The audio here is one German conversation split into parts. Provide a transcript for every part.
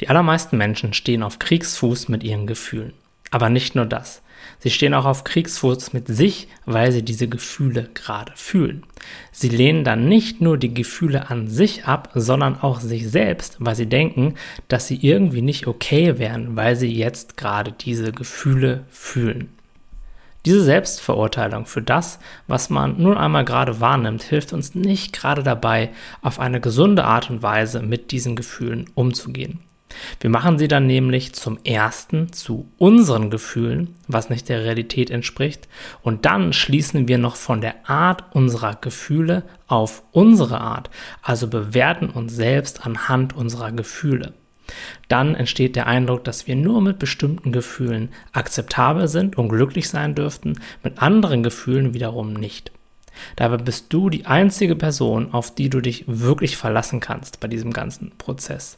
Die allermeisten Menschen stehen auf Kriegsfuß mit ihren Gefühlen. Aber nicht nur das. Sie stehen auch auf Kriegsfuß mit sich, weil sie diese Gefühle gerade fühlen. Sie lehnen dann nicht nur die Gefühle an sich ab, sondern auch sich selbst, weil sie denken, dass sie irgendwie nicht okay wären, weil sie jetzt gerade diese Gefühle fühlen. Diese Selbstverurteilung für das, was man nun einmal gerade wahrnimmt, hilft uns nicht gerade dabei, auf eine gesunde Art und Weise mit diesen Gefühlen umzugehen. Wir machen sie dann nämlich zum ersten zu unseren Gefühlen, was nicht der Realität entspricht, und dann schließen wir noch von der Art unserer Gefühle auf unsere Art, also bewerten uns selbst anhand unserer Gefühle. Dann entsteht der Eindruck, dass wir nur mit bestimmten Gefühlen akzeptabel sind und glücklich sein dürften, mit anderen Gefühlen wiederum nicht. Dabei bist du die einzige Person, auf die du dich wirklich verlassen kannst bei diesem ganzen Prozess.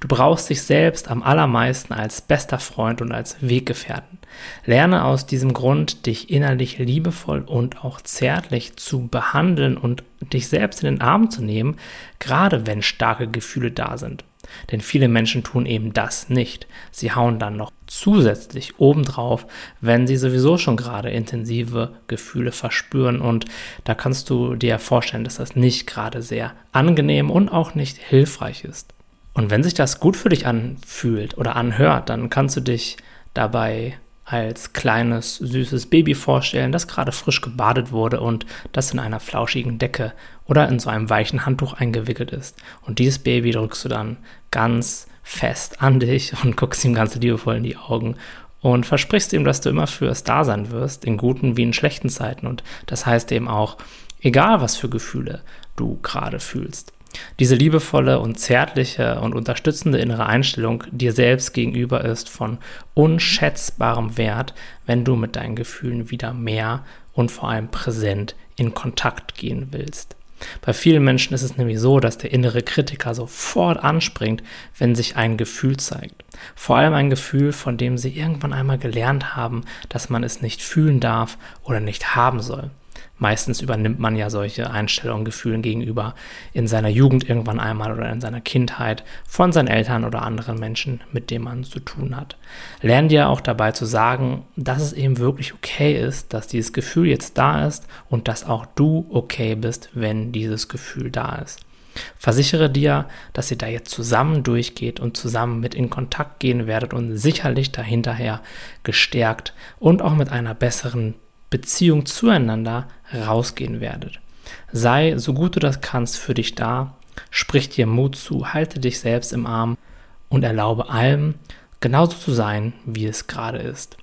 Du brauchst dich selbst am allermeisten als bester Freund und als Weggefährten. Lerne aus diesem Grund, dich innerlich liebevoll und auch zärtlich zu behandeln und dich selbst in den Arm zu nehmen, gerade wenn starke Gefühle da sind. Denn viele Menschen tun eben das nicht. Sie hauen dann noch zusätzlich obendrauf, wenn sie sowieso schon gerade intensive Gefühle verspüren. Und da kannst du dir vorstellen, dass das nicht gerade sehr angenehm und auch nicht hilfreich ist. Und wenn sich das gut für dich anfühlt oder anhört, dann kannst du dich dabei als kleines, süßes Baby vorstellen, das gerade frisch gebadet wurde und das in einer flauschigen Decke oder in so einem weichen Handtuch eingewickelt ist. Und dieses Baby drückst du dann ganz fest an dich und guckst ihm ganz liebevoll in die Augen und versprichst ihm, dass du immer für es da sein wirst, in guten wie in schlechten Zeiten. Und das heißt eben auch, egal was für Gefühle du gerade fühlst. Diese liebevolle und zärtliche und unterstützende innere Einstellung dir selbst gegenüber ist von unschätzbarem Wert, wenn du mit deinen Gefühlen wieder mehr und vor allem präsent in Kontakt gehen willst. Bei vielen Menschen ist es nämlich so, dass der innere Kritiker sofort anspringt, wenn sich ein Gefühl zeigt. Vor allem ein Gefühl, von dem sie irgendwann einmal gelernt haben, dass man es nicht fühlen darf oder nicht haben soll. Meistens übernimmt man ja solche Einstellungen, Gefühlen gegenüber in seiner Jugend irgendwann einmal oder in seiner Kindheit von seinen Eltern oder anderen Menschen, mit denen man zu tun hat. Lern dir auch dabei zu sagen, dass es eben wirklich okay ist, dass dieses Gefühl jetzt da ist und dass auch du okay bist, wenn dieses Gefühl da ist. Versichere dir, dass ihr da jetzt zusammen durchgeht und zusammen mit in Kontakt gehen werdet und sicherlich dahinterher gestärkt und auch mit einer besseren Beziehung zueinander rausgehen werdet. Sei, so gut du das kannst, für dich da, sprich dir Mut zu, halte dich selbst im Arm und erlaube allem, genauso zu sein, wie es gerade ist.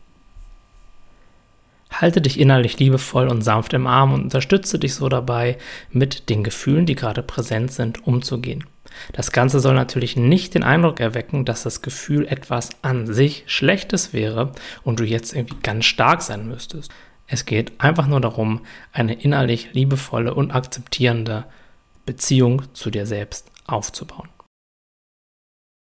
Halte dich innerlich liebevoll und sanft im Arm und unterstütze dich so dabei, mit den Gefühlen, die gerade präsent sind, umzugehen. Das Ganze soll natürlich nicht den Eindruck erwecken, dass das Gefühl etwas an sich Schlechtes wäre und du jetzt irgendwie ganz stark sein müsstest. Es geht einfach nur darum, eine innerlich liebevolle und akzeptierende Beziehung zu dir selbst aufzubauen.